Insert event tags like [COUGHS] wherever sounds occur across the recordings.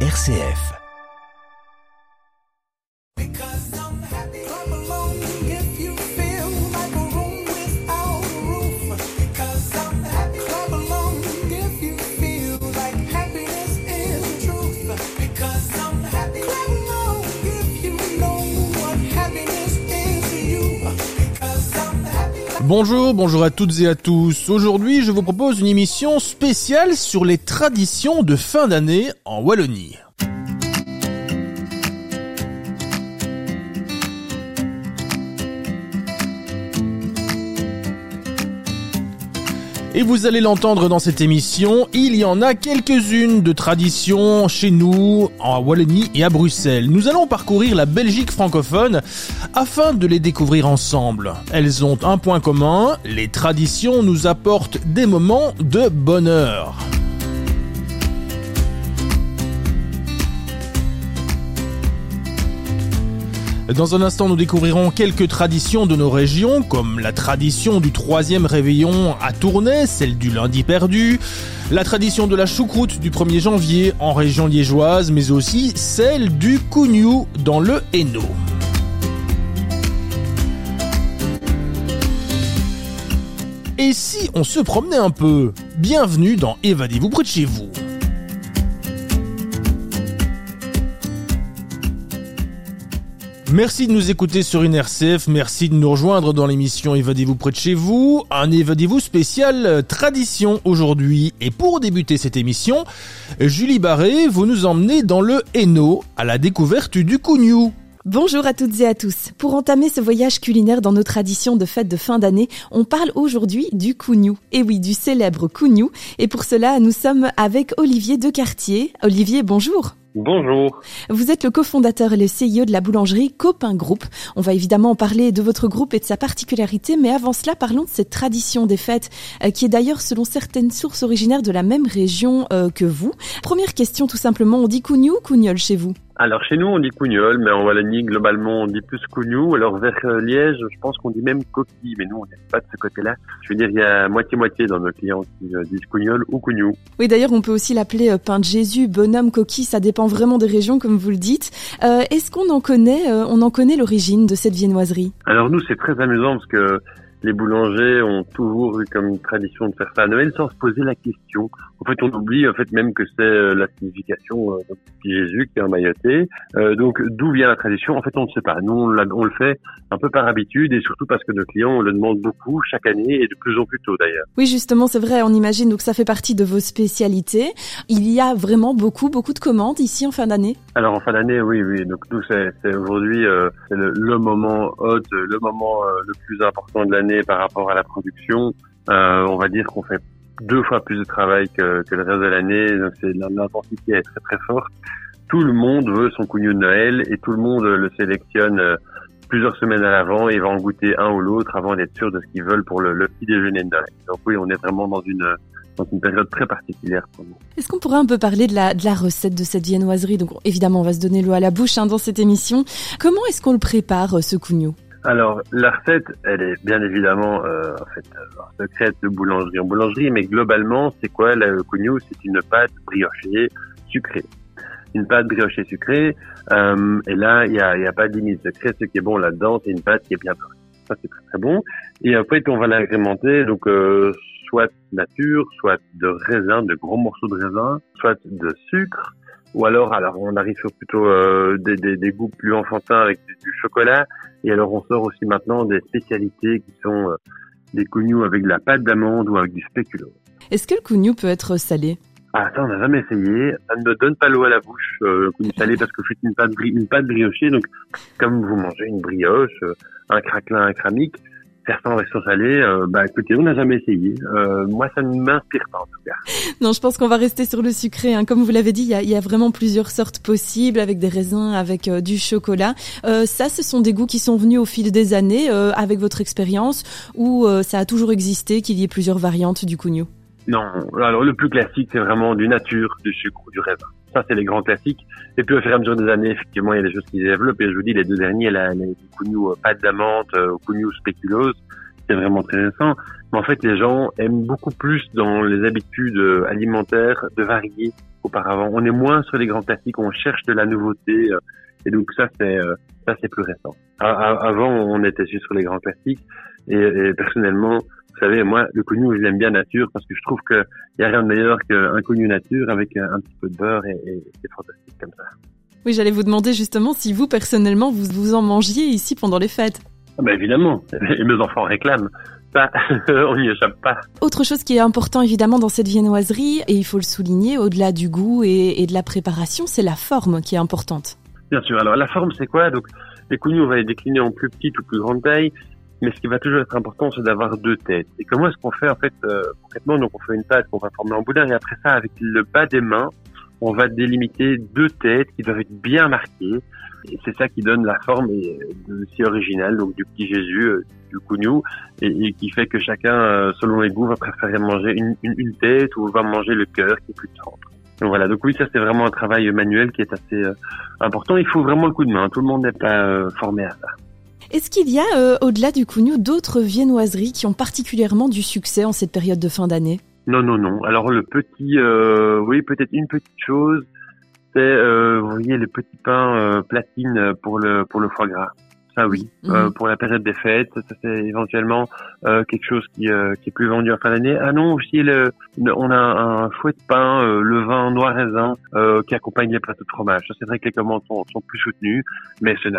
RCF. Bonjour, bonjour à toutes et à tous. Aujourd'hui, je vous propose une émission spéciale sur les traditions de fin d'année en Wallonie. Et vous allez l'entendre dans cette émission, il y en a quelques-unes de traditions chez nous, en Wallonie et à Bruxelles. Nous allons parcourir la Belgique francophone afin de les découvrir ensemble. Elles ont un point commun, les traditions nous apportent des moments de bonheur. Dans un instant, nous découvrirons quelques traditions de nos régions, comme la tradition du troisième réveillon à Tournai, celle du lundi perdu, la tradition de la choucroute du 1er janvier en région liégeoise, mais aussi celle du cougnou dans le Hainaut. Et si on se promenait un peu? Bienvenue dans Évadez-vous près de chez vous. Merci de nous écouter sur une RCF, merci de nous rejoindre dans l'émission Évadez-vous près de chez vous, un Évadez-vous spécial euh, tradition aujourd'hui. Et pour débuter cette émission, Julie Barré, vous nous emmenez dans le Hainaut à la découverte du Cougnou. Bonjour à toutes et à tous. Pour entamer ce voyage culinaire dans nos traditions de fête de fin d'année, on parle aujourd'hui du Cougnou. Et oui, du célèbre Cougnou. Et pour cela, nous sommes avec Olivier Decartier. Olivier, bonjour. Bonjour. Vous êtes le cofondateur et le CEO de la boulangerie Copain Group. On va évidemment en parler de votre groupe et de sa particularité, mais avant cela, parlons de cette tradition des fêtes, euh, qui est d'ailleurs, selon certaines sources originaires de la même région euh, que vous. Première question, tout simplement, on dit cougnou ou chez vous? Alors chez nous on dit cougnol, mais en Wallonie globalement on dit plus cougnou. Alors vers euh, Liège, je pense qu'on dit même coquille, mais nous on n'est pas de ce côté-là. Je veux dire il y a moitié-moitié dans nos clients qui euh, disent cougnol ou cougnou. Oui d'ailleurs on peut aussi l'appeler euh, pain de Jésus, bonhomme, coquille, ça dépend vraiment des régions comme vous le dites. Est-ce qu'on en connaît, on en connaît l'origine de cette viennoiserie? Alors nous c'est très amusant parce que les boulangers ont toujours eu comme une tradition de faire ça à Noël sans se poser la question. En fait, on oublie en fait même que c'est euh, la signification euh, de Jésus qui est emmailloté. Euh, donc, d'où vient la tradition? En fait, on ne sait pas. Nous, on, on, le fait un peu par habitude et surtout parce que nos clients on le demande beaucoup chaque année et de plus en plus tôt d'ailleurs. Oui, justement, c'est vrai. On imagine donc ça fait partie de vos spécialités. Il y a vraiment beaucoup, beaucoup de commandes ici en fin d'année? Alors en fin d'année, oui, oui. Donc nous, c'est aujourd'hui euh, le, le, moment hot, le moment le plus important de l'année par rapport à la production. on va dire qu'on fait deux fois plus de travail que, le reste de l'année. C'est l'intensité est très très forte. Tout le monde veut son cougnou de Noël et tout le monde le sélectionne euh, plusieurs semaines à l'avant et va en goûter un ou l'autre avant d'être sûr de ce qu'ils veulent pour le, petit déjeuner de Noël. Donc oui, on est vraiment dans une une période très particulière pour nous. Est-ce qu'on pourrait un peu parler de la, de la recette de cette viennoiserie? Donc évidemment, on va se donner l'eau à la bouche hein, dans cette émission. Comment est-ce qu'on le prépare, euh, ce cougnou alors, la recette, elle est bien évidemment euh, en fait euh, secrète de boulangerie en boulangerie, mais globalement, c'est quoi le cougnou C'est une pâte briochée sucrée. Une pâte briochée sucrée, euh, et là, il n'y a, y a pas de limite secret. Ce qui est bon là-dedans, c'est une pâte qui est bien forte. Ça, c'est très très bon. Et après, on va l'agrémenter, donc euh, soit nature, soit de raisin, de gros morceaux de raisin, soit de sucre, ou alors, alors on arrive sur plutôt euh, des, des, des, goûts plus enfantins avec du, chocolat. Et alors on sort aussi maintenant des spécialités qui sont euh, des cougnous avec de la pâte d'amande ou avec du spéculoos. Est-ce que le cougnou peut être salé? Ah, ça, on n'a jamais essayé. Ça ne me donne pas l'eau à la bouche, euh, le cougnou salé, parce que je suis une pâte, une pâte briochée. Donc, comme vous mangez une brioche, euh, un craquelin, un cramique, certains restos salés, euh, bah écoutez, on n'a jamais essayé. Euh, moi, ça ne m'inspire pas en tout cas. Non, je pense qu'on va rester sur le sucré. Hein. Comme vous l'avez dit, il y a, y a, vraiment plusieurs sortes possibles, avec des raisins, avec euh, du chocolat. Euh, ça, ce sont des goûts qui sont venus au fil des années, euh, avec votre expérience, ou ça a toujours existé qu'il y ait plusieurs variantes du cougnou Non, alors le plus classique, c'est vraiment du nature, du sucre ou du raisin. Ça, c'est les grands classiques. Et puis, au fur et à mesure des années, effectivement, il y a des choses qui se développent. Et je vous dis, les deux derniers, la, les Cougnou euh, pâte d'amande, euh, Cougnou spéculose, c'est vraiment très récent. Mais en fait, les gens aiment beaucoup plus dans les habitudes euh, alimentaires de varier qu'auparavant. On est moins sur les grands classiques, on cherche de la nouveauté. Et donc ça, c'est ça, c'est plus récent. avant, on était juste sur les grands classiques. Et, personnellement, vous savez, moi, le connu, je l'aime bien nature parce que je trouve qu'il y a rien de meilleur qu'un connu nature avec un petit peu de beurre et, et c'est fantastique comme ça. Oui, j'allais vous demander justement si vous, personnellement, vous, vous en mangiez ici pendant les fêtes. Ah ben évidemment, [LAUGHS] et mes enfants réclament. Ça, [LAUGHS] on n'y échappe pas. Autre chose qui est important évidemment dans cette viennoiserie, et il faut le souligner, au-delà du goût et, et de la préparation, c'est la forme qui est importante. Bien sûr. Alors la forme, c'est quoi? Donc les cougnous, on va les décliner en plus petite ou plus grande taille. Mais ce qui va toujours être important, c'est d'avoir deux têtes. Et comment est-ce qu'on fait en fait euh, concrètement Donc on fait une pâte qu'on va former en boudin et après ça, avec le bas des mains, on va délimiter deux têtes qui doivent être bien marquées. Et c'est ça qui donne la forme si originale, donc du petit Jésus, euh, du cougnou, et, qui fait que chacun, euh, selon les goûts, va préférer manger une, une, tête ou va manger le cœur qui est plus tendre. Donc voilà, donc oui, ça c'est vraiment un travail manuel qui est assez euh, important. Il faut vraiment le coup de main. Tout le monde n'est pas formé à ça. Est-ce qu'il y a, au-delà du cougnou, d'autres viennoiseries qui ont particulièrement du succès en cette période de fin d'année? Non, non, non. Alors le petit, euh, oui, peut-être une petite chose, c'est, euh, vous voyez, les petits pains euh, platine pour le pour le foie gras. Ça oui, mhm. euh, pour la période des fêtes, ça c'est éventuellement euh, quelque chose qui, euh, qui est plus vendu en fin d'année. Ah non, aussi le, on a un chouette pain, le vin noir raisin qui accompagne les plateaux de fromage. Ça c'est vrai que les commandes sont, sont plus soutenues, mais c'est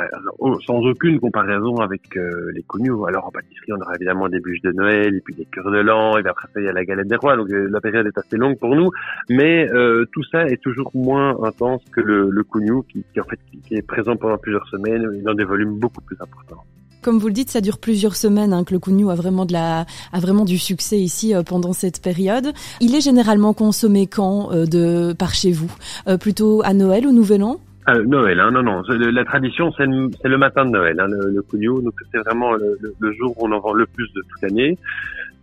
sans aucune comparaison avec les connus. Alors en pâtisserie, on aura évidemment des bûches de Noël et puis des cœurs de l'an et puis après ça il y a la galette des rois. Donc la période est assez longue pour nous, mais tout ça est toujours moins intense que le, le qui, qui en fait qui, est présent pendant plusieurs semaines dans des volumes beaucoup important. Comme vous le dites, ça dure plusieurs semaines hein, que le Cougnou a vraiment de la a vraiment du succès ici euh, pendant cette période. Il est généralement consommé quand euh, de par chez vous? Euh, Plutôt à Noël ou Nouvel An? Noël, hein, non, non. La tradition, c'est le, matin de Noël, hein, le, le donc c'est vraiment le, jour où on en vend le plus de toute l'année.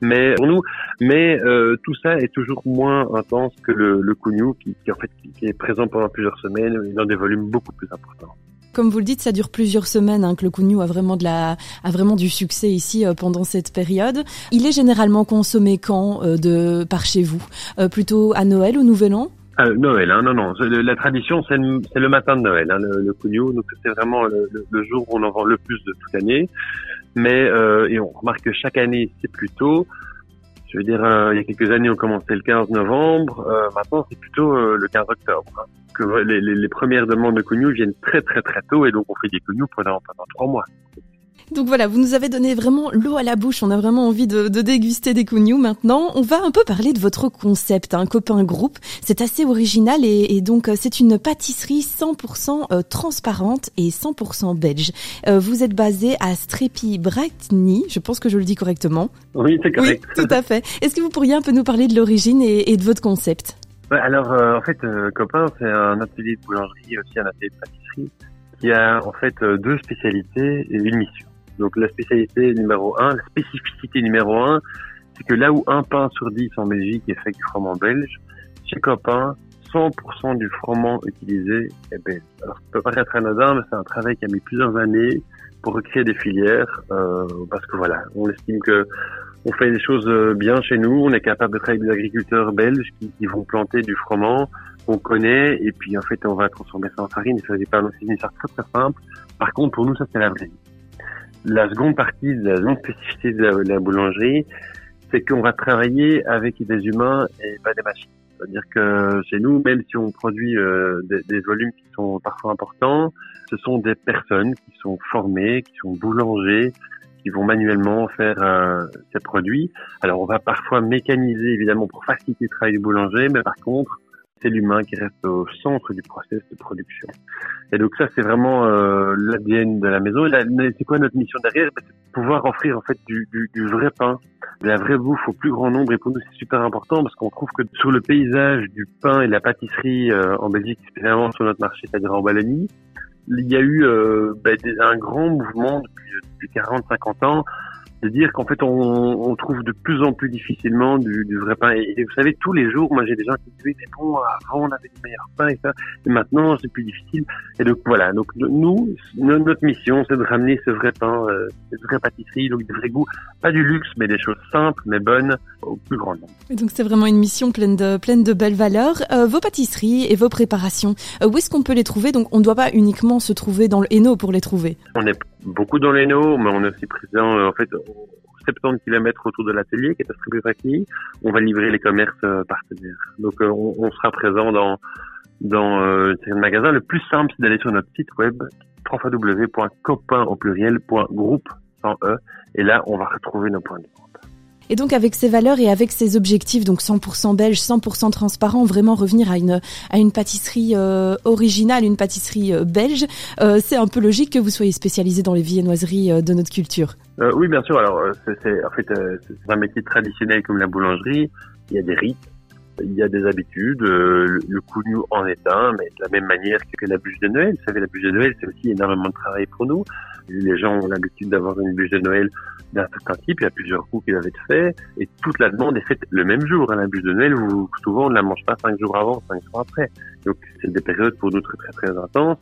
Mais pour nous, mais tout ça est toujours moins intense que le, le qui, qui en fait qui est présent pendant plusieurs semaines dans des volumes beaucoup plus importants. Comme vous le dites, ça dure plusieurs semaines hein, que le Cougnou a vraiment de la a vraiment du succès ici euh, pendant cette période. Il est généralement consommé quand euh, de par chez vous? Euh, Plutôt à Noël ou Nouvel An? Noël, hein, non, non. La tradition, c'est le, matin de Noël, hein, le, le Donc c'est vraiment le, jour où on en vend le plus de toute l'année. Mais et on remarque que chaque année, c'est plutôt je veux dire, euh, il y a quelques années, on commençait le 15 novembre. Euh, maintenant, c'est plutôt euh, le 15 octobre. Hein. Que les, les, les, premières demandes de cognou viennent très très très tôt et donc on fait des cognous pendant, pendant trois mois. Donc voilà, vous nous avez donné vraiment l'eau à la bouche. On a vraiment envie de, de déguster des cougnous maintenant. On va un peu parler de votre concept, un hein, copain groupe. C'est assez original et, et donc euh, c'est une pâtisserie 100% euh, transparente et 100% belge. Euh, vous êtes basé à Strepi Brightny, je pense que je le dis correctement. Oui, c'est correct. Oui, tout à fait. Est-ce que vous pourriez un peu nous parler de l'origine et, et, de votre concept? Alors en fait, copain, c'est un atelier de boulangerie aussi un atelier de pâtisserie qui a en fait deux spécialités et une mission. Donc la spécialité numéro un, la spécificité numéro un, c'est que là où un pain sur dix en Belgique est fait du froment belge, chez Copain, 100% du froment utilisé est belge. Alors ça peut paraître anodin, mais c'est un travail qui a mis plusieurs années pour recréer des filières, euh, parce que voilà, on estime que on fait des choses euh, bien chez nous, on est capable de travailler avec des agriculteurs belges qui, vont planter du froment qu'on connaît, et puis en fait on va transformer ça en farine, et ça n'est pas une histoire très très simple. Par contre, pour nous, ça c'est la vraie la seconde partie de la seconde spécificité de la, boulangerie, c'est qu'on va travailler avec des humains et pas des machines. C'est-à-dire que chez nous, même si on produit euh, des, volumes qui sont parfois importants, ce sont des personnes qui sont formées, qui sont boulangers, qui vont manuellement faire euh, ces produits. Alors on va parfois mécaniser évidemment pour faciliter le travail du boulanger, mais par contre, l'humain qui reste au centre du process de production. Et donc ça, c'est vraiment euh, l'ADN de la maison. C'est quoi notre mission derrière? Ben, C'est pouvoir offrir en fait du, du, du, vrai pain, de la vraie bouffe au plus grand nombre. Et pour nous, c'est super important parce qu'on trouve que sur le paysage du pain et de la pâtisserie euh, en Belgique, spécialement sur notre marché, c'est-à-dire en Wallonie, il y a eu euh, ben, un grand mouvement depuis, depuis 40-50 ans de dire qu'en fait on, on, trouve de plus en plus difficilement du, du vrai pain. Et, vous savez, tous les jours, moi j'ai des gens qui disent mais bon, avant on avait du meilleur pain et ça, et maintenant c'est plus difficile. Et donc voilà, donc nous, notre mission c'est de ramener ce vrai pain, euh, cette vraie pâtisserie, donc du vrai goût, pas du luxe, mais des choses simples mais bonnes au plus grand nombre. Et donc c'est vraiment une mission pleine de pleine de belles valeurs. Euh, vos pâtisseries et vos préparations, euh, où est-ce qu'on peut les trouver? Donc on ne doit pas uniquement se trouver dans le Hainaut pour les trouver. On est beaucoup dans l'Hainaut, mais on est aussi présent euh, en fait 70 km autour de l'atelier qui est à Stribuvaki. On va livrer les commerces euh, partenaires. Donc euh, on, sera présent dans dans euh, le magasin. Le plus simple, c'est d'aller sur notre site web www.copain au e et là on va retrouver nos points de vente. Et donc avec ces valeurs et avec ces objectifs, donc 100% belge, 100% transparent, vraiment revenir à une à une pâtisserie euh, originale, une pâtisserie euh, belge, euh, c'est un peu logique que vous soyez spécialisé dans les viennoiseries de notre culture. Oui, bien sûr. Alors c'est en fait un métier traditionnel comme la boulangerie. Il y a des rites, il y a des habitudes. le, le cougnou en est un, mais de la même manière que la bûche de Noël. Vous savez, la bûche de Noël, c'est aussi énormément de travail pour nous. Les gens ont l'habitude d'avoir une bûche de Noël d'un certain type, il y a plusieurs coups qui doivent être faits, et toute la demande est faite le même jour. Hein, la bûche de Noël, souvent on ne la mange pas cinq jours avant, cinq jours après. Donc c'est des périodes pour nous très très très intenses.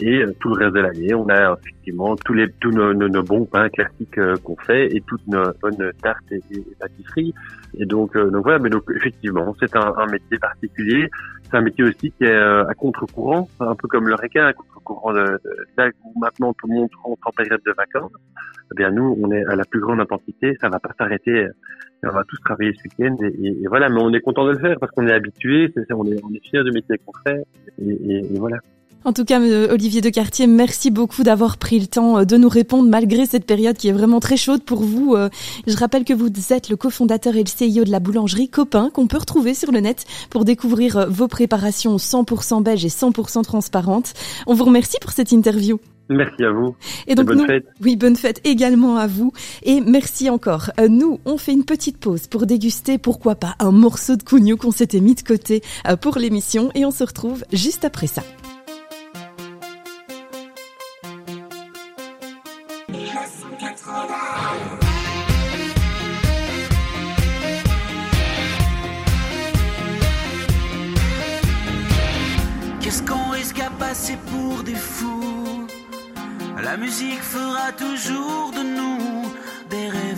Et euh, tout le reste de l'année, on a effectivement tous les tous nos, nos, bons pains classiques euh, qu'on fait et toutes nos bonnes tartes et, pâtisseries. Et donc, euh, donc voilà, mais donc effectivement, c'est un, un, métier particulier. C'est un métier aussi qui est à contre-courant, un peu comme le requin, à contre-courant de, de, où maintenant tout le monde rentre en période de vacances. Eh bien nous, on est à la plus grande intensité, ça va pas s'arrêter. On va tous travailler ce week-end et, et, voilà, mais on est content de le faire parce qu'on est habitué, on est on est fier du métier qu'on fait et, et voilà. En tout cas, euh, Olivier de Cartier, merci beaucoup d'avoir pris le temps euh, de nous répondre malgré cette période qui est vraiment très chaude pour vous. Euh, je rappelle que vous êtes le cofondateur et le CEO de la boulangerie Copain qu'on peut retrouver sur le net pour découvrir vos préparations 100% belges et 100% transparentes. On vous remercie pour cette interview. Merci à vous. Et donc bonne fête. Oui, bonne fête également à vous. Et merci encore. Nous, on fait une petite pause pour déguster, pourquoi pas, un morceau de cougnou qu'on s'était mis de côté pour l'émission. Et on se retrouve juste après ça. La musique fera toujours de nous des rêveurs.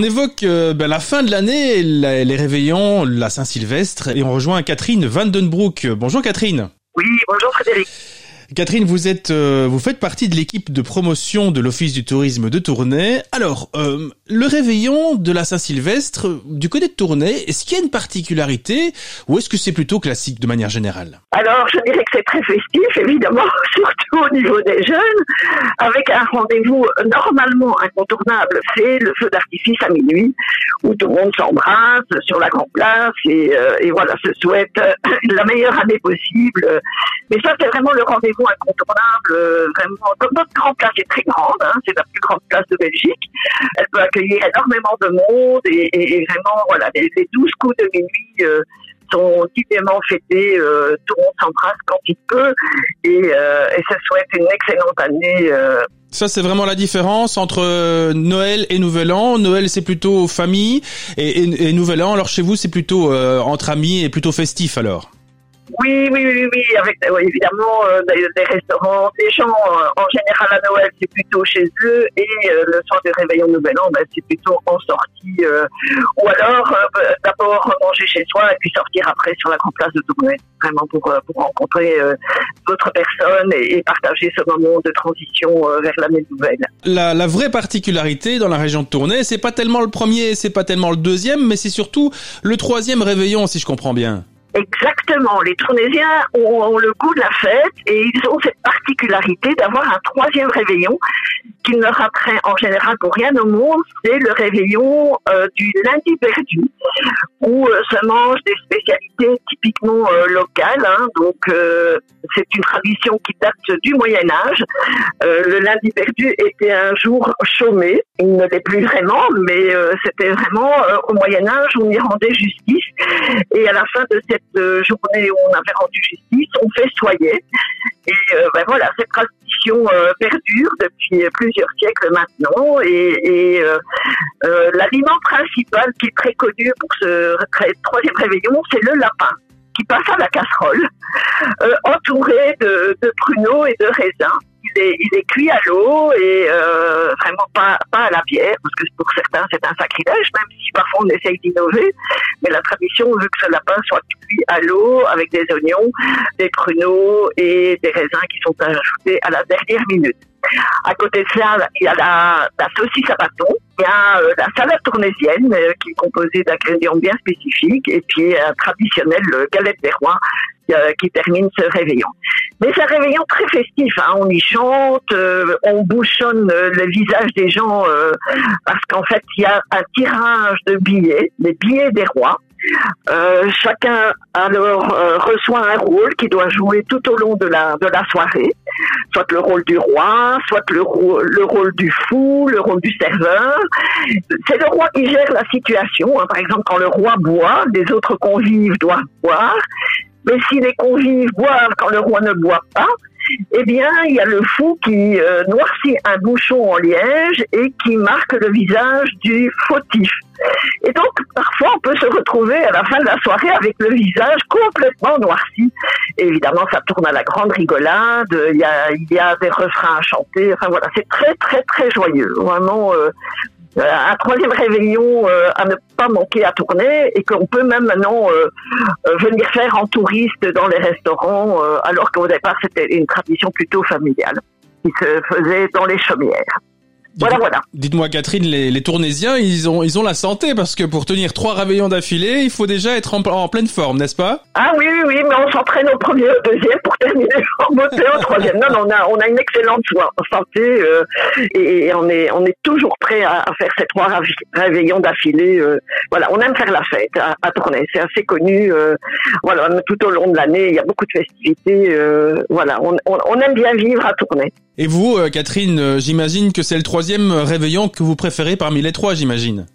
On évoque euh, ben, la fin de l'année, les réveillons, la Saint-Sylvestre, et on rejoint Catherine Vandenbroek. Bonjour Catherine. Oui, bonjour Frédéric. Catherine, vous êtes, euh, vous faites partie de l'équipe de promotion de l'Office du tourisme de Tournai. Alors, euh, le réveillon de la Saint-Sylvestre du côté de Tournai, est-ce qu'il y a une particularité ou est-ce que c'est plutôt classique de manière générale? Alors, je dirais que c'est très festif, évidemment, [LAUGHS] surtout au niveau des jeunes, avec un rendez-vous normalement incontournable, c'est le feu d'artifice à minuit, où tout le monde s'embrasse sur la grande place et, euh, et voilà, se souhaite [LAUGHS] la meilleure année possible. Mais ça, c'est vraiment le rendez-vous incontournable, euh, vraiment. Notre grande place est très grande, hein, c'est la plus grande place de Belgique. Elle peut accueillir énormément de monde et, vraiment, voilà, les, les 12 coups de minuit euh, sont divinement fêtés. Euh, tout le monde s'embrasse quand il peut et, et se souhaite une excellente année. Ça, c'est vraiment la différence entre Noël et Nouvel An. Noël, c'est plutôt famille, et, Nouvel An, alors chez vous, c'est plutôt entre amis et plutôt festif, alors? Oui, oui, oui, oui, avec évidemment euh, des, restaurants, des gens euh, en général à Noël c'est plutôt chez eux et euh, le soir du réveillon Nouvel An ben, c'est plutôt en sortie ou alors d'abord manger chez soi et puis sortir après sur la grande place de Tournai, vraiment pour, pour rencontrer d'autres personnes et, et, partager ce moment de transition vers l'année nouvelle. La, la vraie particularité dans la région de Tournai, c'est pas tellement le premier, c'est pas tellement le deuxième, mais c'est surtout le troisième réveillon si je comprends bien. Exactement. Les Tournaisiens ont, le goût de la fête et ils ont cette particularité d'avoir un troisième réveillon qu'ils ne rateraient en général pour rien au monde. C'est le réveillon euh, du lundi perdu où euh, se mangent des spécialités typiquement euh, locales. Hein. donc c'est une tradition qui date du Moyen Âge. le lundi perdu était un jour chômé. Il ne l'est plus vraiment, mais c'était vraiment au Moyen Âge on y rendait justice. Et à la fin de cette de journée où on avait rendu justice, on festoyait. Et euh, ben voilà, cette tradition euh, perdure depuis plusieurs siècles maintenant. Et, euh, l'aliment principal qui est très connu pour ce troisième réveillon, c'est le lapin qui passe à la casserole, entouré de pruneaux et de raisins il est, il est cuit à l'eau et euh, vraiment pas, pas à la bière, parce que pour certains c'est un sacrilège, même si parfois on essaye d'innover. Mais la tradition veut que ce lapin soit cuit à l'eau avec des oignons, des pruneaux et des raisins qui sont ajoutés à la dernière minute. À côté de ça, il y a la, saucisse à bâton, il y a euh, la salade tournaisienne euh, qui est composée d'ingrédients bien spécifiques et puis un traditionnel galette des rois euh, qui termine ce réveillon. Mais c'est un réveillon très festif. Hein. On y chante, euh, on bouchonne euh, le visage des gens parce qu'en fait il y a un tirage de billets, des billets des rois. Chacun alors reçoit un rôle qui doit jouer tout au long de la soirée, soit le rôle du roi, soit le, le rôle du fou, le rôle du serveur. C'est le roi qui gère la situation. Hein. Par exemple, quand le roi boit, les autres convives doivent boire. Mais si les convives boivent quand le roi ne boit pas, eh bien, il y a le fou qui euh, noircit un bouchon en liège et qui marque le visage du fautif. Et donc, parfois, on peut se retrouver à la fin de la soirée avec le visage complètement noirci. Évidemment, ça tourne à la grande rigolade. Il y a, des refrains à chanter. Enfin voilà, c'est très, très, très joyeux. Vraiment, euh, un troisième réveillon euh, à ne pas manquer à tourner et qu'on peut même maintenant euh, venir faire en touriste dans les restaurants, alors qu'au départ c'était une tradition plutôt familiale qui se faisait dans les chaumières. Voilà, voilà. Dites-moi, Catherine, les, les, Tournaisiens, ils ont, ils ont la santé parce que pour tenir trois réveillons d'affilée, il faut déjà être en, pleine forme, n'est-ce pas? Ah oui, oui, oui, mais on s'entraîne au premier, au deuxième pour terminer [LAUGHS] en beauté au troisième. Non, non, on a, on a une excellente santé euh, et on est, on est toujours prêt à, faire ces trois réveillons d'affilée. Euh, voilà, on aime faire la fête à, à tourner, c'est assez connu. Euh, voilà, tout au long de l'année, il y a beaucoup de festivités. voilà, on, on, on aime bien vivre à tourner. Et vous, Catherine, j'imagine que c'est le troisième réveillon que vous préférez parmi les trois, j'imagine.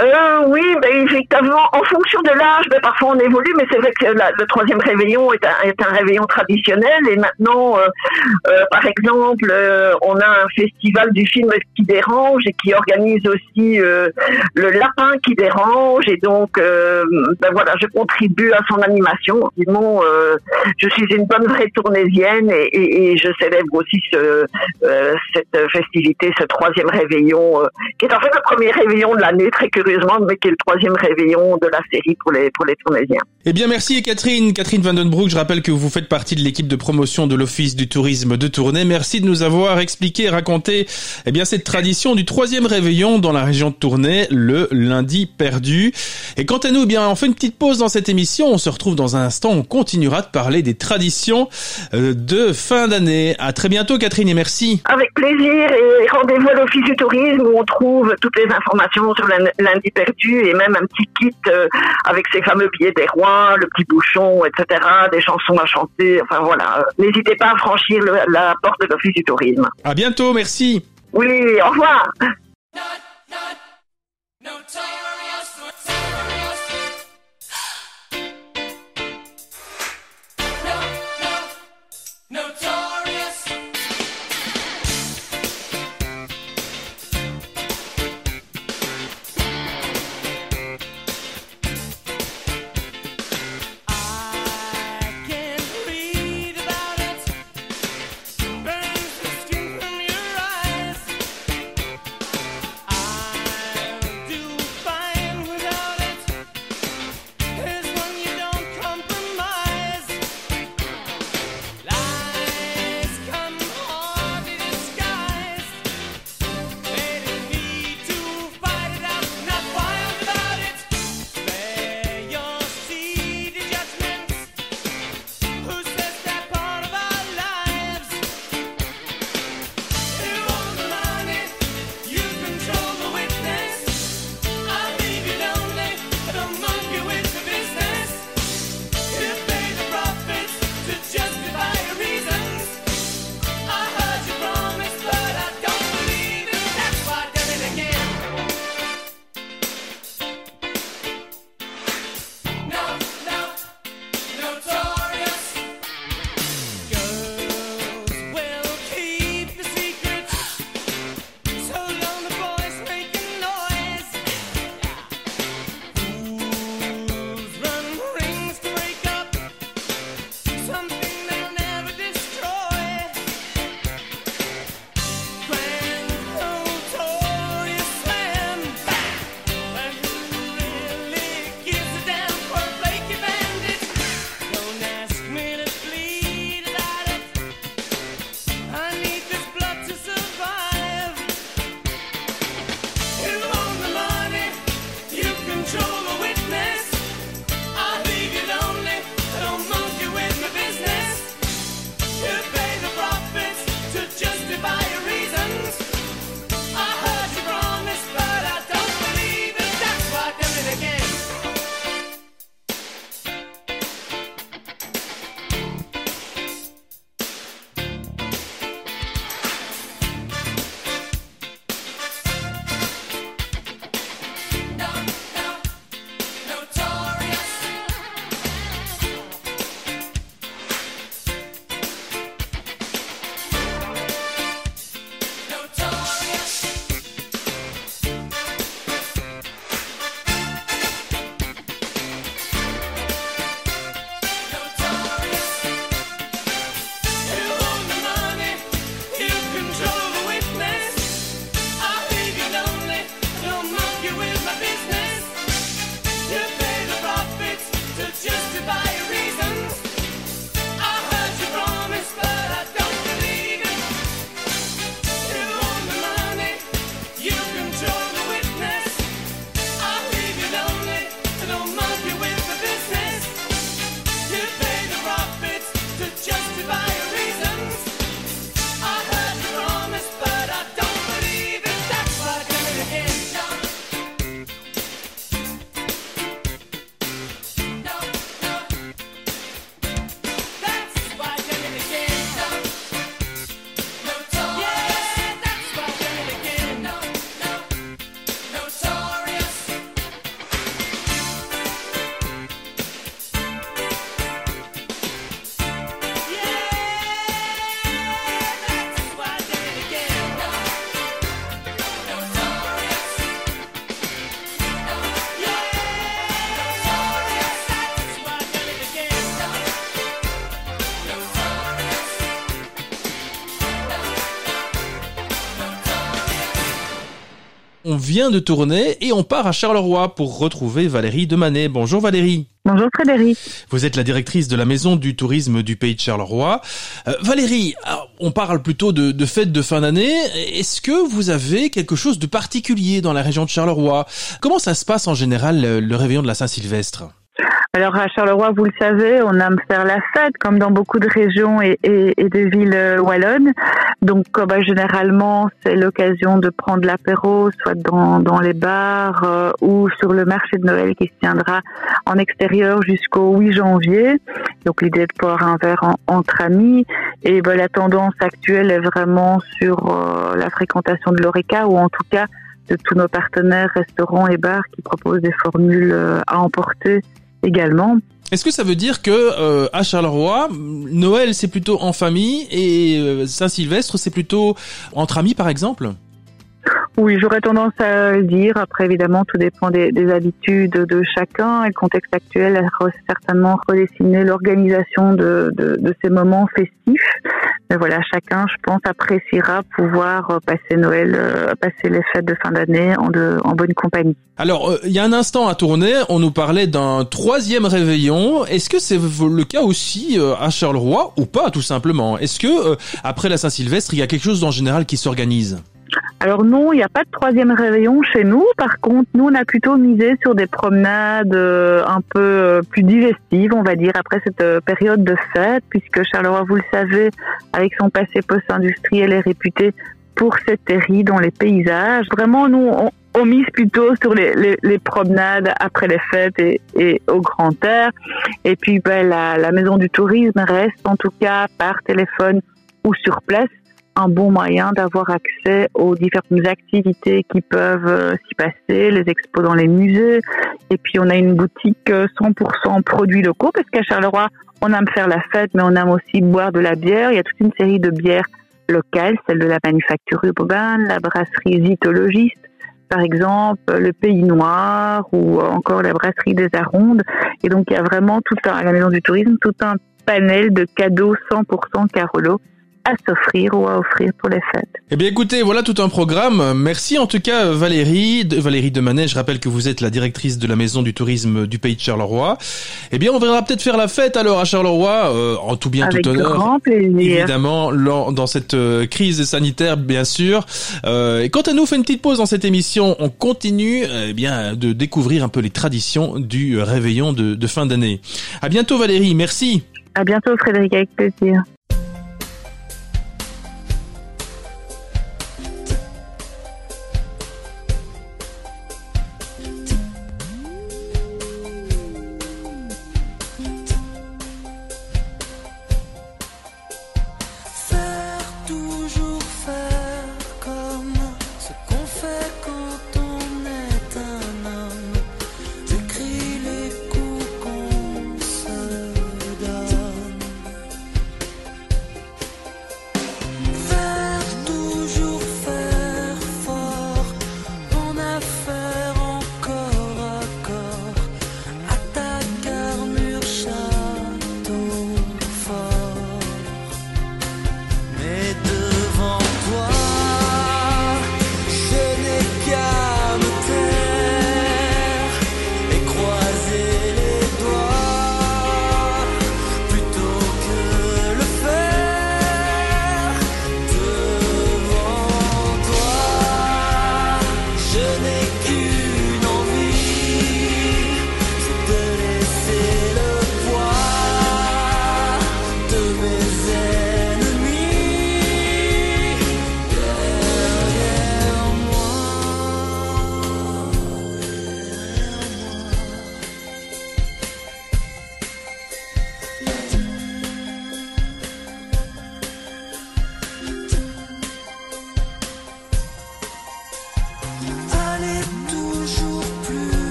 Euh, oui, ben, effectivement, en fonction de l'âge, ben, parfois on évolue, mais c'est vrai que le troisième réveillon est un, est un, réveillon traditionnel. Et maintenant, euh, euh, par exemple, euh, on a un festival du film qui dérange et qui organise aussi euh, le lapin qui dérange. Et donc, ben, voilà, je contribue à son animation. Simon, je suis une bonne vraie tournésienne et, et, et je célèbre aussi ce, cette festivité, ce troisième réveillon, qui est en fait le premier réveillon de l'année, très curieusement mais qui est le troisième réveillon de la série pour les, pour les Tunisiens. Eh bien, merci Catherine. Catherine Vandenbroek, je rappelle que vous faites partie de l'équipe de promotion de l'Office du tourisme de Tournai. Merci de nous avoir expliqué et raconté, eh bien, cette tradition du troisième réveillon dans la région de Tournai, le lundi perdu. Et quant à nous, eh bien, on fait une petite pause dans cette émission. On se retrouve dans un instant. On continuera de parler des traditions euh, de fin d'année. À très bientôt, Catherine, et merci. Avec plaisir. Et rendez-vous à l'Office du tourisme où on trouve toutes les informations sur la lundi perdu et même un petit kit euh, avec ces fameux billets des rois, le petit bouchon, etc., des chansons à chanter. Enfin voilà, n'hésitez pas à franchir la porte de l'Office du tourisme. À bientôt, merci. Oui, au revoir. On vient de tourner et on part à Charleroi pour retrouver Valérie Demanet. Bonjour Valérie. Bonjour Frédéric. Vous êtes la directrice de la maison du tourisme du pays de Charleroi. Euh, Valérie, on parle plutôt de, de fêtes de fin d'année. Est-ce que vous avez quelque chose de particulier dans la région de Charleroi? Comment ça se passe en général le réveillon de la Saint-Sylvestre? Alors à Charleroi, vous le savez, on aime faire la fête, comme dans beaucoup de régions et, et, de villes euh, wallonnes. Donc bah, généralement, c'est l'occasion de prendre l'apéro, soit dans, les bars euh, ou sur le marché de Noël qui se tiendra en extérieur jusqu'au 8 janvier. Donc l'idée de boire un verre entre amis. Et bah, la tendance actuelle est vraiment sur euh, la fréquentation de l'ORECA ou en tout cas de tous nos partenaires restaurants et bars qui proposent des formules à emporter Est-ce que ça veut dire que euh, à Charleroi, Noël c'est plutôt en famille et euh, Saint-Sylvestre c'est plutôt entre amis par exemple? Oui, j'aurais tendance à le dire. Après, évidemment, tout dépend des, des habitudes de chacun. Le contexte actuel a certainement redessiné l'organisation de, ces moments festifs. Mais voilà, chacun, je pense, appréciera pouvoir passer Noël, euh, passer les fêtes de fin d'année en, bonne compagnie. Alors, euh, il y a un instant à tourner, on nous parlait d'un troisième réveillon. Est-ce que c'est le cas aussi euh, à Charleroi ou pas, tout simplement? Est-ce que après la Saint-Sylvestre, il y a quelque chose en général qui s'organise? Alors non, il n'y a pas de troisième réveillon chez nous. Par contre, nous, on a plutôt misé sur des promenades euh, un peu euh, plus digestives, on va dire, après cette euh, période de fête, puisque Charleroi, vous le savez, avec son passé post-industriel, est réputé pour cette terrie dans les paysages. Vraiment, nous, on, mise plutôt sur les, promenades après les fêtes et, au grand air. Et puis, ben, la maison du tourisme reste, en tout cas, par téléphone ou sur place, un bon moyen d'avoir accès aux différentes activités qui peuvent euh, s'y passer, les expos dans les musées. Et puis on a une boutique 100% euh, produits locaux parce qu'à Charleroi, on aime faire la fête, mais on aime aussi boire de la bière. Il y a toute une série de bières locales, celle de la manufacture urbaine, la brasserie Zytologiste, par exemple, le Pays Noir ou encore la brasserie des Arondes. Et donc il y a vraiment tout un, à la Maison du Tourisme, tout un panel de cadeaux 100% Carolo à s'offrir ou à offrir pour les fêtes. Eh bien écoutez, voilà tout un programme. Merci en tout cas Valérie, Valérie Demanet, je rappelle que vous êtes la directrice de la maison du tourisme du pays de Charleroi. Eh bien on verra peut-être faire la fête alors à Charleroi, euh, en tout bien, tout honneur. Grand plaisir. Évidemment, dans cette euh, crise sanitaire bien sûr. Euh, et quant à nous, on fait une petite pause dans cette émission. On continue eh bien de découvrir un peu les traditions du réveillon de, de fin d'année. À bientôt Valérie, merci. À bientôt Frédéric, avec plaisir.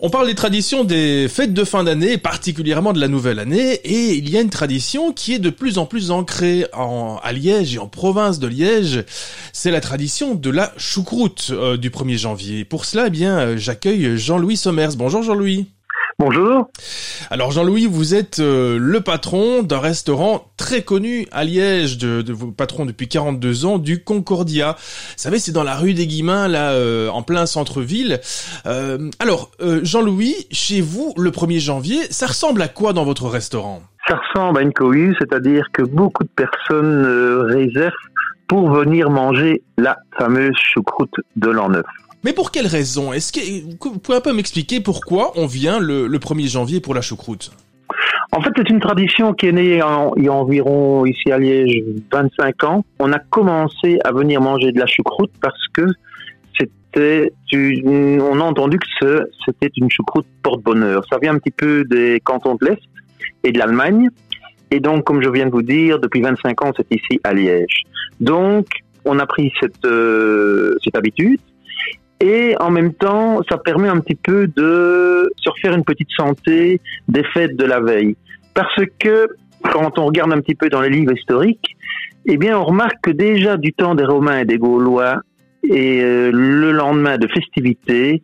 On parle des traditions des fêtes de fin d'année, particulièrement de la nouvelle année, et il y a une tradition qui est de plus en plus ancrée en, à Liège et en province de Liège. C'est la tradition de la choucroute euh, du 1er janvier. Pour cela, eh bien, euh, j'accueille Jean-Louis Sommers. Bonjour Jean-Louis. Bonjour. Alors Jean-Louis, vous êtes euh, le patron d'un restaurant très connu à Liège, de, de vos patrons depuis 42 ans, du Concordia. Vous savez, c'est dans la rue des Guillemins, là, euh, en plein centre-ville. Euh, alors, Jean-Louis, chez vous, le 1er janvier, ça ressemble à quoi dans votre restaurant? Ça ressemble à une cohue, c'est-à-dire que beaucoup de personnes réservent pour venir manger la fameuse choucroute de l'an neuf. Mais pour quelle raison Est-ce que vous pouvez un peu m'expliquer pourquoi on vient le, 1er janvier pour la choucroute en fait, c'est une tradition qui est née il y a environ ici à Liège 25 ans. On a commencé à venir manger de la choucroute parce que c'était on a entendu que c'était une choucroute porte-bonheur. Ça vient un petit peu des cantons de l'Est et de l'Allemagne. Et donc, comme je viens de vous dire, depuis 25 ans, c'est ici à Liège. Donc, on a pris cette, euh, cette habitude et en même temps, ça permet un petit peu de se refaire une petite santé des fêtes de la veille. Parce que quand on regarde un petit peu dans les livres historiques, eh bien, on remarque que déjà du temps des Romains et des Gaulois, et euh, le lendemain de festivités,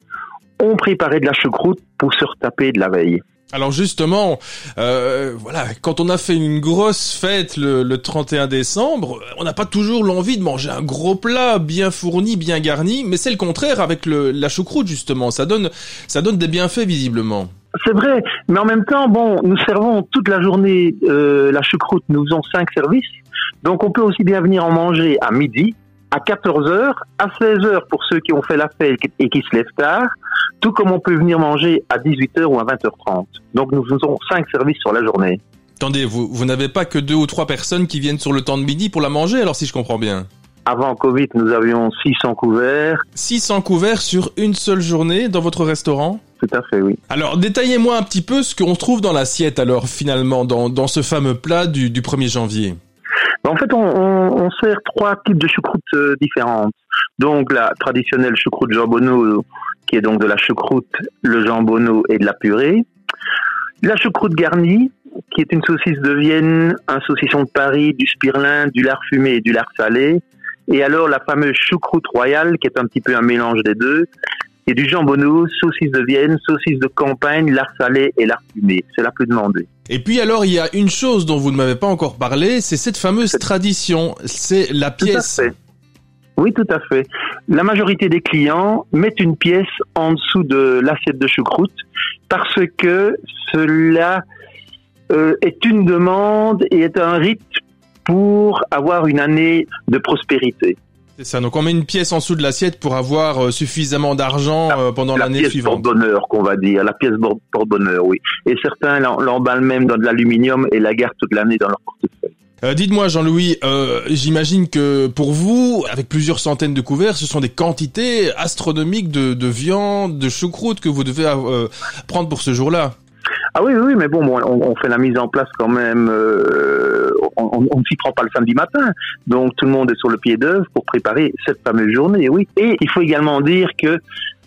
on préparait de la choucroute pour se retaper de la veille. Alors justement, euh, voilà, quand on a fait une grosse fête le, 31 décembre, on n'a pas toujours l'envie de manger un gros plat bien fourni, bien garni, mais c'est le contraire avec le, la choucroute justement. Ça donne, ça donne des bienfaits visiblement. C'est vrai, mais en même temps, bon, nous servons toute la journée euh, la choucroute. Nous faisons cinq services, donc on peut aussi bien venir en manger à midi, à 14 h à 16 h pour ceux qui ont fait la fête et qui se lèvent tard, tout comme on peut venir manger à 18h ou à 20h30. Donc nous faisons cinq services sur la journée. Attendez, vous, vous n'avez pas que deux ou trois personnes qui viennent sur le temps de midi pour la manger, alors si je comprends bien? Avant Covid, nous avions 600 couverts. 600 couverts sur une seule journée dans votre restaurant? Tout à fait, oui. Alors, détaillez-moi un petit peu ce qu'on trouve dans l'assiette, alors, finalement, dans, dans ce fameux plat du, du 1er janvier. En fait, on, on, sert trois types de choucroute euh, différentes. Donc, la traditionnelle choucroute jambonneau, qui est donc de la choucroute, le jambonneau et de la purée. La choucroute garnie, qui est une saucisse de Vienne, un saucisson de Paris, du spirlin, du lard fumé et du lard salé. Et alors la fameuse choucroute royale, qui est un petit peu un mélange des deux. Et du jambonneau, saucisse de Vienne, saucisse de campagne, lard salé et lard fumé. C'est la plus demandée. Et puis alors, il y a une chose dont vous ne m'avez pas encore parlé, c'est cette fameuse tradition, c'est la pièce. Oui, tout à fait. La majorité des clients mettent une pièce en dessous de l'assiette de choucroute parce que cela euh, est une demande et est un rite pour avoir une année de prospérité. C'est ça. Donc on met une pièce en dessous de l'assiette pour avoir euh, suffisamment d'argent euh, pendant l'année suivante. La pièce porte-bonheur qu'on va dire, la pièce porte-bonheur, oui. Et certains l'emballent même dans de l'aluminium et la gardent toute l'année dans leur portefeuille. Euh, dites-moi Jean-Louis, euh, j'imagine que pour vous, avec plusieurs centaines de couverts, ce sont des quantités astronomiques de, de viande, de choucroute que vous devez euh, prendre pour ce jour-là. Ah oui, oui, mais bon, on, fait la mise en place quand même. On ne s'y prend pas le samedi matin, donc tout le monde est sur le pied d'œuvre pour préparer cette fameuse journée. Oui, et il faut également dire que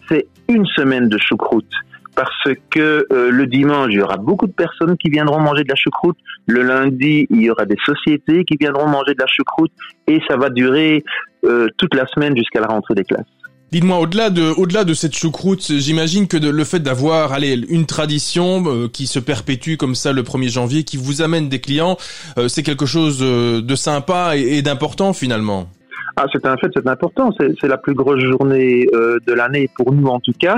c'est une semaine de choucroute parce que euh, le dimanche, il y aura beaucoup de personnes qui viendront manger de la choucroute. Le lundi, il y aura des sociétés qui viendront manger de la choucroute. Et ça va durer euh, toute la semaine jusqu'à la rentrée des classes. Dites-moi, au-delà de, cette choucroute, j'imagine que le fait d'avoir, une tradition euh, qui se perpétue comme ça le 1er janvier, qui vous amène des clients, c'est quelque chose de sympa et d'important finalement. Ah, c'est un fait, c'est important. C'est la plus grosse journée euh, de l'année pour nous en tout cas.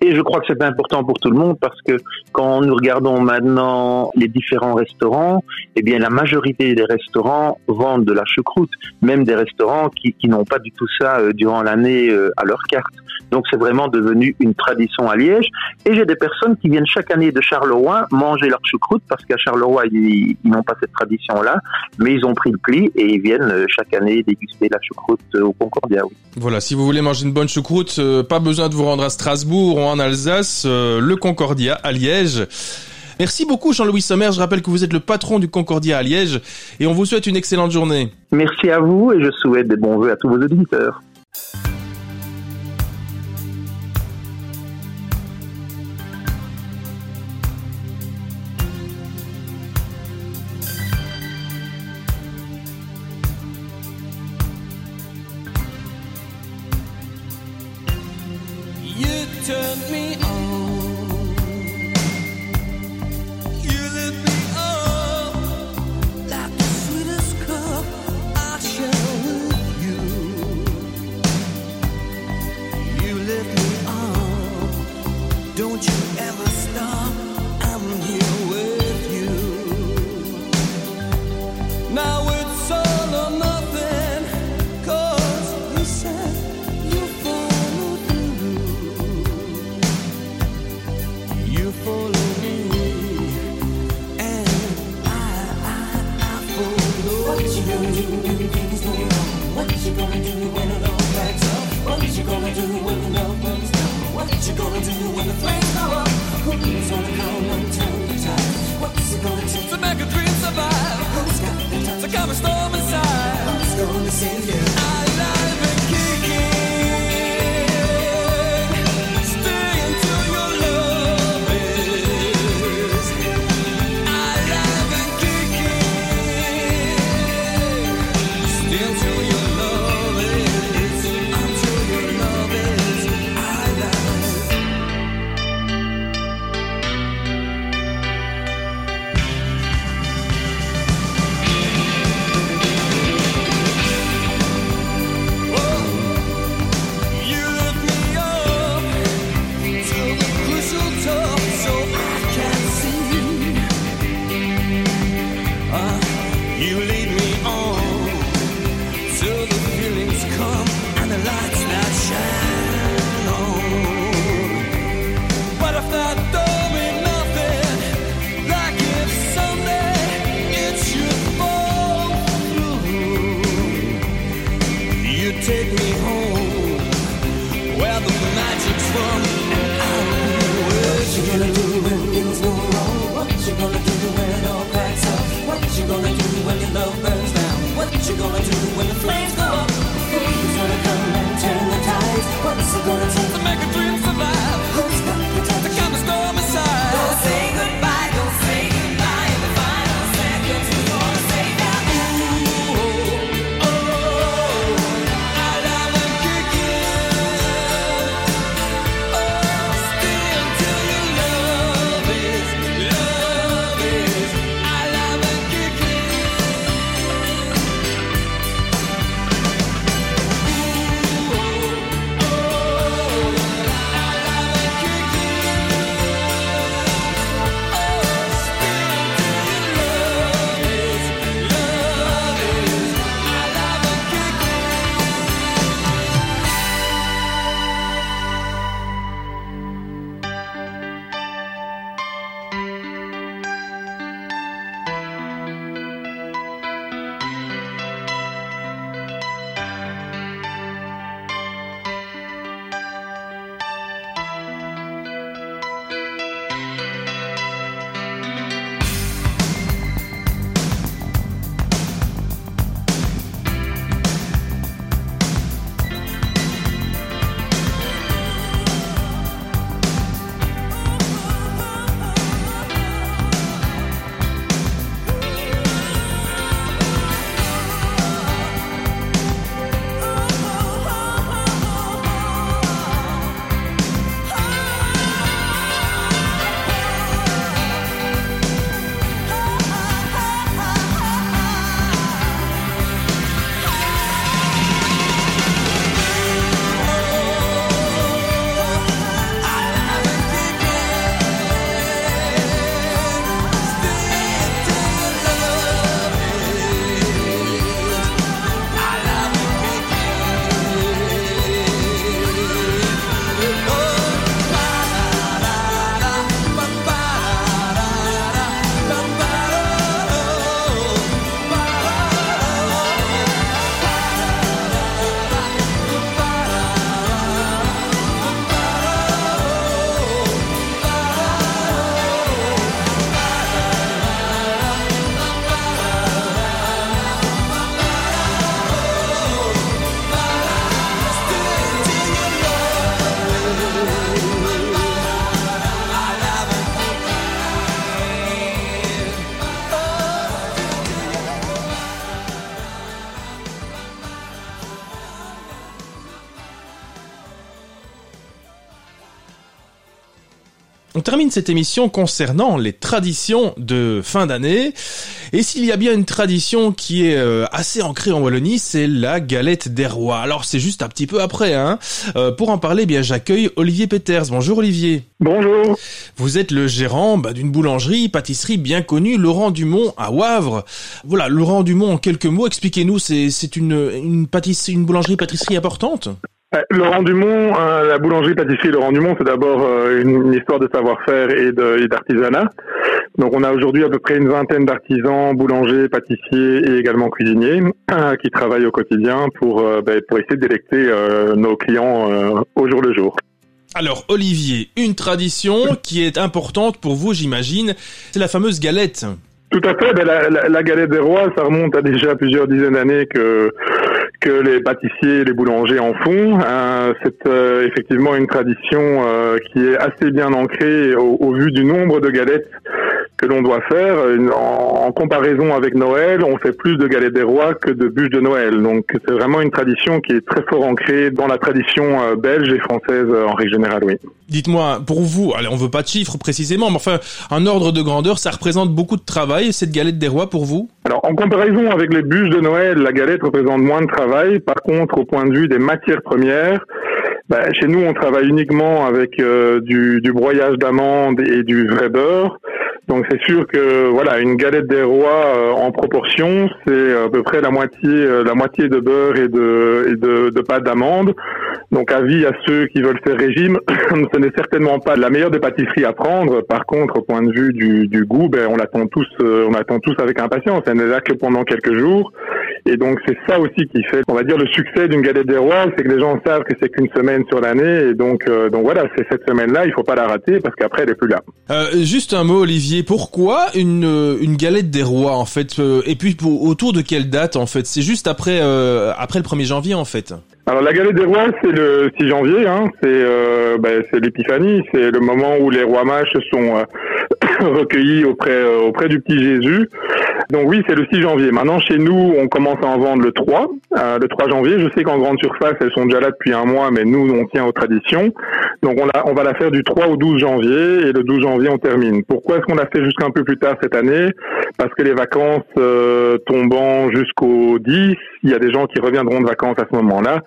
Et je crois que c'est important pour tout le monde parce que quand nous regardons maintenant les différents restaurants, eh bien la majorité des restaurants vendent de la choucroute, même des restaurants qui, qui n'ont pas du tout ça euh, durant l'année euh, à leur carte. Donc c'est vraiment devenu une tradition à Liège. Et j'ai des personnes qui viennent chaque année de Charleroi manger leur choucroute parce qu'à Charleroi, ils, ils n'ont pas cette tradition-là, mais ils ont pris le pli et ils viennent chaque année déguster la choucroute euh, au Concordia. Oui. Voilà, si vous voulez manger une bonne choucroute, euh, pas besoin de vous rendre à Strasbourg ou en Alsace, euh, le Concordia à Liège. Merci beaucoup Jean-Louis Sommer, je rappelle que vous êtes le patron du Concordia à Liège et on vous souhaite une excellente journée. Merci à vous et je souhaite des bons voeux à tous vos auditeurs. Termine cette émission concernant les traditions de fin d'année. Et s'il y a bien une tradition qui est euh, assez ancrée en Wallonie, c'est la galette des rois. Alors c'est juste un petit peu après. Hein. Euh, pour en parler, eh bien j'accueille Olivier Peters. Bonjour Olivier. Bonjour. Vous êtes le gérant bah, d'une boulangerie, pâtisserie bien connue, Laurent Dumont à Wavre. Voilà, Laurent Dumont en quelques mots, expliquez-nous, c'est une, une, pâtisserie, une boulangerie-pâtisserie importante? euh, Laurent Dumont, hein, la boulangerie-pâtisserie Laurent Dumont, c'est d'abord euh, une, histoire de savoir-faire et d'artisanat. Donc on a aujourd'hui à peu près une vingtaine d'artisans, boulangers, pâtissiers et également cuisiniers euh, qui travaillent au quotidien pour, ben, pour essayer de délecter nos clients au jour le jour. Alors Olivier, une tradition qui est importante pour vous j'imagine, c'est la fameuse galette. Tout à fait. Ben, la, galette des rois, ça remonte à déjà plusieurs dizaines d'années que que les pâtissiers et les boulangers en font. Euh, c'est euh, effectivement une tradition euh, qui est assez bien ancrée au, au, vu du nombre de galettes que l'on doit faire. En, comparaison avec Noël, on fait plus de galettes des rois que de bûches de Noël. Donc c'est vraiment une tradition qui est très fort ancrée dans la tradition euh, belge et française euh, en règle générale, oui. Dites-moi, pour vous, allez, on veut pas de chiffres précisément, mais enfin, un ordre de grandeur, ça représente beaucoup de travail, cette galette des rois pour vous? Alors, en comparaison avec les bûches de Noël, la galette représente moins de travail. Par contre, au point de vue des matières premières, bah, chez nous, on travaille uniquement avec euh, du, du broyage d'amandes et du vrai beurre. Donc c'est sûr que voilà, une galette des rois euh, en proportion, c'est à peu près la moitié, euh, la moitié de beurre et de, et de, de pâte d'amande. Donc avis à ceux qui veulent faire régime, [COUGHS] ce n'est certainement pas la meilleure des pâtisseries à prendre. Par contre, au point de vue du, du goût, ben, on l'attend tous, euh, on attend tous avec impatience. Elle n'est là que pendant quelques jours. Et donc c'est ça aussi qui fait, on va dire, le succès d'une galette des rois, c'est que les gens savent que c'est qu'une semaine sur l'année. Et donc, donc voilà, c'est cette semaine-là, il faut pas la rater parce qu'après elle est plus là. Euh, juste un mot, Olivier pourquoi une, euh, une galette des rois en fait euh, Et puis autour de quelle date en fait? C'est juste après euh, après le 1er janvier en fait. Alors la galette des rois c'est le 6 janvier, hein, c'est ben, c'est l'épiphanie, c'est le moment où les rois mages sont [LAUGHS] recueillis auprès auprès du petit Jésus. Donc oui, c'est le 6 janvier. Maintenant, chez nous, on commence à en vendre le 3, euh, le 3 janvier. Je sais qu'en grande surface, elles sont déjà là depuis un mois, mais nous, on tient aux traditions. Donc on, la, on va la faire du 3 au 12 janvier, et le 12 janvier, on termine. Pourquoi est-ce qu'on l'a fait jusqu'un peu plus tard cette année? Parce que les vacances euh, tombant jusqu'au 10, il y a des gens qui reviendront de vacances à ce moment-là,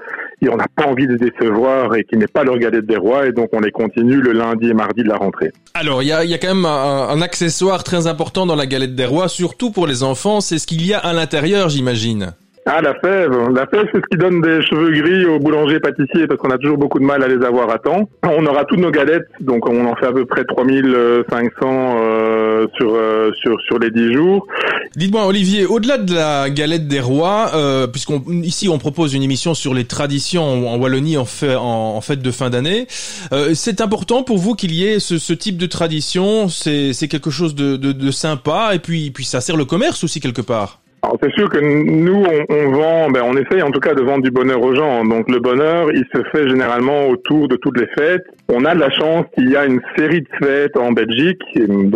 on n'a pas envie de décevoir et qui n'est pas leur galette des rois, et donc on les continue le lundi et mardi de la rentrée. Alors, il y a, y a, quand même un accessoire très important dans la galette des rois, surtout pour les enfants, c'est ce qu'il y a à l'intérieur, j'imagine. Ah, la fève. La fève, c'est ce qui donne des cheveux gris aux boulangers pâtissiers parce qu'on a toujours beaucoup de mal à les avoir à temps. On aura toutes nos galettes, donc on en fait à peu près 3500 euh, sur, euh, sur, sur les 10 jours. Dites-moi, Olivier, au-delà de la galette des rois, euh, puisqu'on ici on propose une émission sur les traditions en, Wallonie en, fait, en, fête de fin d'année, euh, c'est important pour vous qu'il y ait ce, ce type de tradition. C'est quelque chose de, de, de sympa et puis, puis ça sert le commerce aussi quelque part. Alors c'est sûr que nous on, on, vend, ben on essaye en tout cas de vendre du bonheur aux gens. Donc le bonheur, il se fait généralement autour de toutes les fêtes. On a de la chance qu'il y a une série de fêtes en Belgique,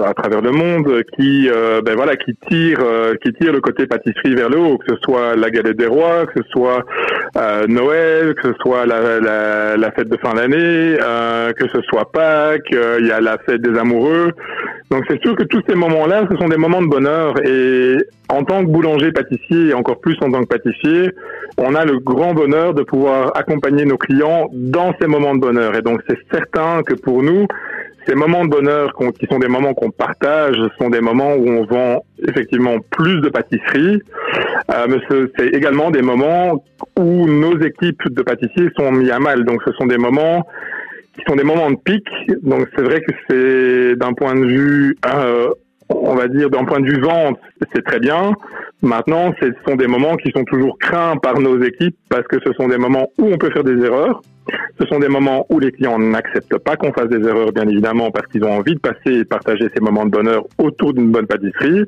à travers le monde, qui euh, ben voilà, qui tire, euh, qui tire le côté pâtisserie vers le haut, que ce soit la galette des rois, que ce soit euh, Noël, que ce soit la, la, la fête de fin d'année, que ce soit Pâques, il y a la fête des amoureux. Donc c'est sûr que tous ces moments-là, ce sont des moments de bonheur. Et en tant que boulanger pâtissier et encore plus en tant que pâtissier, on a le grand bonheur de pouvoir accompagner nos clients dans ces moments de bonheur. Et donc c'est certain que pour nous, ces moments de bonheur qui sont des moments qu'on partage sont des moments où on vend effectivement plus de pâtisseries, euh, mais c'est également des moments où nos équipes de pâtissiers sont mis à mal. Donc ce sont des moments qui sont des moments de pic. Donc c'est vrai que c'est d'un point de vue, euh, on va dire d'un point de vue vente, c'est très bien. Maintenant, ce sont des moments qui sont toujours craints par nos équipes parce que ce sont des moments où on peut faire des erreurs. Ce sont des moments où les clients n'acceptent pas qu'on fasse des erreurs, bien évidemment, parce qu'ils ont envie de passer et partager ces moments de bonheur autour d'une bonne pâtisserie.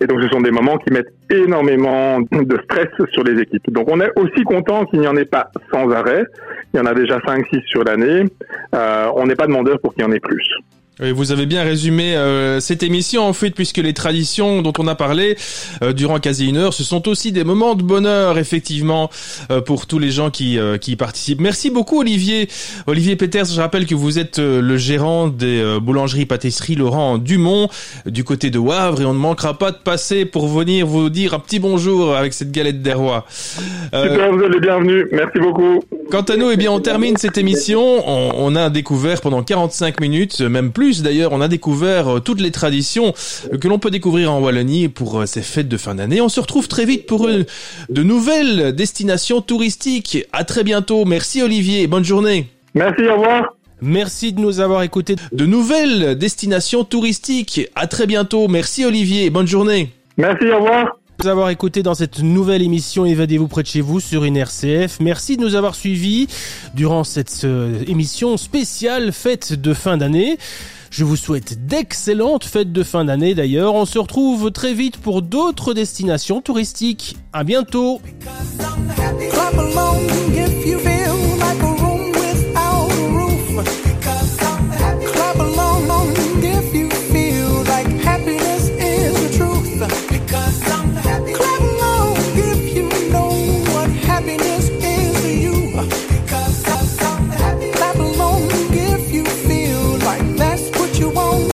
Et donc, ce sont des moments qui mettent énormément de stress sur les équipes. Donc, on est aussi content qu'il n'y en ait pas sans arrêt. Il y en a déjà 5-6 sur l'année. Euh, on n'est pas demandeur pour qu'il y en ait plus. Vous avez bien résumé euh, cette émission en fait, puisque les traditions dont on a parlé euh, durant quasi une heure, ce sont aussi des moments de bonheur, effectivement, euh, pour tous les gens qui, qui y participent. Merci beaucoup, Olivier. Olivier Peters, je rappelle que vous êtes le gérant des boulangeries-pâtisseries Laurent Dumont, du côté de Wavre, et on ne manquera pas de passer pour venir vous dire un petit bonjour avec cette galette des rois. Super, vous êtes les bienvenus. Merci beaucoup. Quant à nous, eh bien, on termine cette émission. On, on a découvert pendant 45 minutes, même plus, d'ailleurs, on a découvert euh, toutes les traditions euh, que l'on peut découvrir en Wallonie pour euh, ces fêtes de fin d'année. On se retrouve très vite pour de nouvelles destinations touristiques. À très bientôt. Merci Olivier. Bonne journée. Merci, au revoir. Merci de nous avoir écouté. De nouvelles destinations touristiques. À très bientôt. Merci Olivier. Bonne journée. Merci, au revoir nous avoir écouté dans cette nouvelle émission Évadez-vous près de chez vous sur une RCF. Merci de nous avoir suivis durant cette émission spéciale fête de fin d'année. Je vous souhaite d'excellentes fêtes de fin d'année d'ailleurs. On se retrouve très vite pour d'autres destinations touristiques. À bientôt.